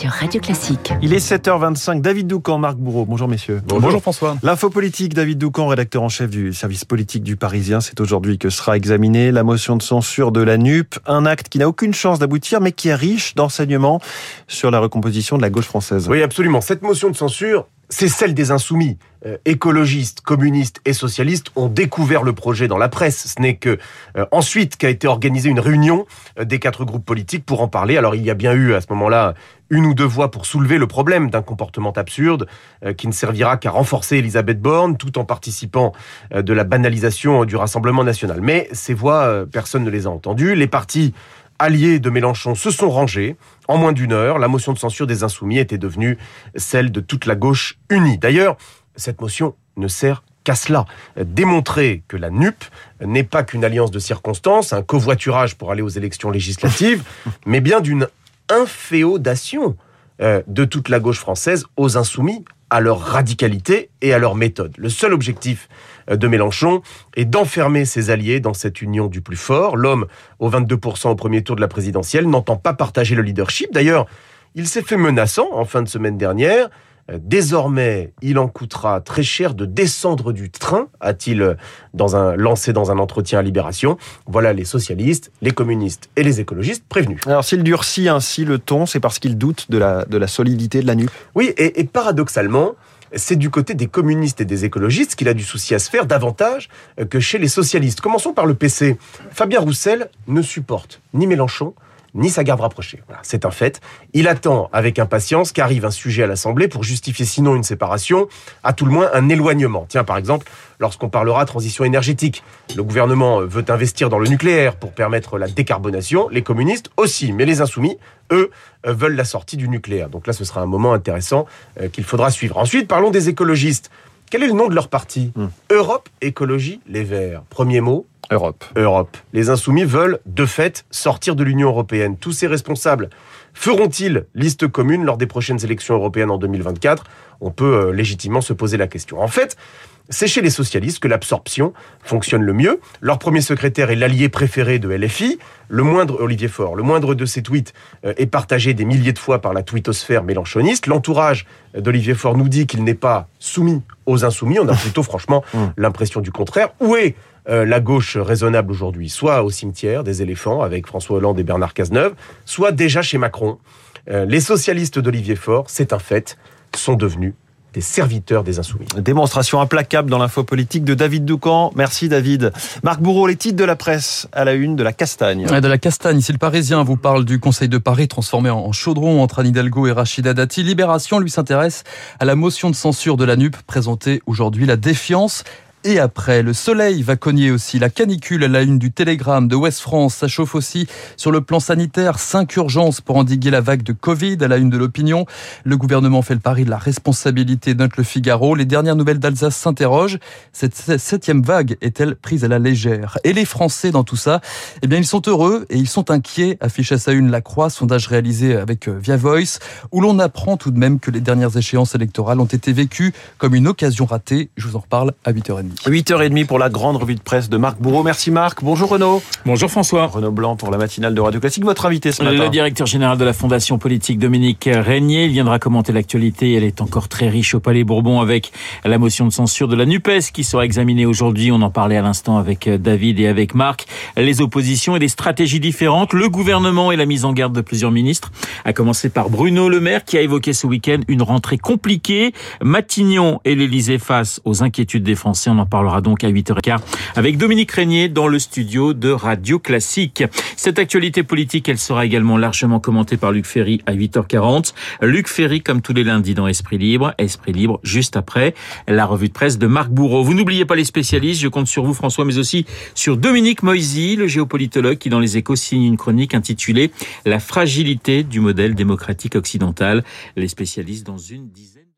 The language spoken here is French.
sur Radio Classique. Il est 7h25. David Doucan, Marc Bourreau. Bonjour messieurs. Bonjour, François. L'info politique, David Doucan, rédacteur en chef du service politique du Parisien. C'est aujourd'hui que sera examinée la motion de censure de la NUP. Un acte qui n'a aucune chance d'aboutir, mais qui est riche d'enseignements sur la recomposition de la gauche française. Oui, absolument. Cette motion de censure, c'est celle des insoumis. Euh, écologistes, communistes et socialistes ont découvert le projet dans la presse. Ce n'est que euh, ensuite qu'a été organisée une réunion euh, des quatre groupes politiques pour en parler. Alors il y a bien eu à ce moment-là une ou deux voix pour soulever le problème d'un comportement absurde qui ne servira qu'à renforcer Elisabeth Borne tout en participant de la banalisation du Rassemblement national. Mais ces voix, personne ne les a entendues. Les partis alliés de Mélenchon se sont rangés. En moins d'une heure, la motion de censure des Insoumis était devenue celle de toute la gauche unie. D'ailleurs, cette motion ne sert qu'à cela, démontrer que la NUP n'est pas qu'une alliance de circonstances, un covoiturage pour aller aux élections législatives, mais bien d'une inféodation euh, de toute la gauche française aux insoumis, à leur radicalité et à leur méthode. Le seul objectif de Mélenchon est d'enfermer ses alliés dans cette union du plus fort. L'homme aux 22% au premier tour de la présidentielle n'entend pas partager le leadership. D'ailleurs, il s'est fait menaçant en fin de semaine dernière. Euh, désormais, il en coûtera très cher de descendre du train, a-t-il euh, dans un, lancé dans un entretien à Libération. Voilà les socialistes, les communistes et les écologistes prévenus. Alors s'il durcit ainsi le ton, c'est parce qu'il doute de la, de la solidité de la NUP Oui, et, et paradoxalement, c'est du côté des communistes et des écologistes qu'il a du souci à se faire davantage que chez les socialistes. Commençons par le PC. Fabien Roussel ne supporte ni Mélenchon, ni sa garde rapprochée. c'est un fait. Il attend avec impatience qu'arrive un sujet à l'Assemblée pour justifier sinon une séparation, à tout le moins un éloignement. Tiens, par exemple, lorsqu'on parlera transition énergétique, le gouvernement veut investir dans le nucléaire pour permettre la décarbonation, les communistes aussi, mais les insoumis, eux, veulent la sortie du nucléaire. Donc là, ce sera un moment intéressant euh, qu'il faudra suivre. Ensuite, parlons des écologistes. Quel est le nom de leur parti? Hmm. Europe Écologie Les Verts. Premier mot, Europe. Europe. Les insoumis veulent, de fait, sortir de l'Union européenne. Tous ces responsables feront-ils liste commune lors des prochaines élections européennes en 2024 On peut euh, légitimement se poser la question. En fait, c'est chez les socialistes que l'absorption fonctionne le mieux. Leur premier secrétaire est l'allié préféré de LFI. Le moindre, Olivier Faure, le moindre de ses tweets euh, est partagé des milliers de fois par la tweetosphère mélanchoniste. L'entourage d'Olivier Faure nous dit qu'il n'est pas soumis aux insoumis. On a plutôt franchement mmh. l'impression du contraire. Où est euh, la gauche raisonnable aujourd'hui? Soit au cimetière des éléphants avec François Hollande et Bernard Cazeneuve, soit déjà chez Macron. Euh, les socialistes d'Olivier Faure, c'est un fait, sont devenus des serviteurs des insoumis. Démonstration implacable dans l'info politique de David Doucan. Merci David. Marc Bourreau, les titres de la presse à la une de la castagne. De la castagne, ici le Parisien vous parle du Conseil de Paris transformé en chaudron entre Anne Hidalgo et Rachida Dati. Libération lui s'intéresse à la motion de censure de la NUP présentée aujourd'hui. La défiance et après. Le soleil va cogner aussi. La canicule à la une du Télégramme de West France. Ça chauffe aussi sur le plan sanitaire. Cinq urgences pour endiguer la vague de Covid à la une de l'opinion. Le gouvernement fait le pari de la responsabilité, note le Figaro. Les dernières nouvelles d'Alsace s'interrogent. Cette septième vague est-elle prise à la légère? Et les Français dans tout ça? Eh bien, ils sont heureux et ils sont inquiets. Affiche à sa une la croix, sondage réalisé avec euh, Via Voice, où l'on apprend tout de même que les dernières échéances électorales ont été vécues comme une occasion ratée. Je vous en reparle à 8h30. 8h30 pour la grande revue de presse de Marc Bourreau. Merci Marc. Bonjour Renaud. Bonjour François. Renaud Blanc pour la matinale de Radio Classique. Votre invité ce matin. Le directeur général de la Fondation politique Dominique Régnier. Il viendra commenter l'actualité. Elle est encore très riche au Palais Bourbon avec la motion de censure de la NUPES qui sera examinée aujourd'hui. On en parlait à l'instant avec David et avec Marc. Les oppositions et des stratégies différentes. Le gouvernement et la mise en garde de plusieurs ministres. À commencer par Bruno Le Maire qui a évoqué ce week-end une rentrée compliquée. Matignon et l'Elysée face aux inquiétudes des Français en parlera donc à 8h15 avec Dominique Régnier dans le studio de Radio Classique. Cette actualité politique, elle sera également largement commentée par Luc Ferry à 8h40. Luc Ferry, comme tous les lundis dans Esprit Libre. Esprit Libre, juste après la revue de presse de Marc Bourreau. Vous n'oubliez pas les spécialistes. Je compte sur vous, François, mais aussi sur Dominique Moisy, le géopolitologue qui, dans les échos, signe une chronique intitulée La fragilité du modèle démocratique occidental. Les spécialistes dans une dizaine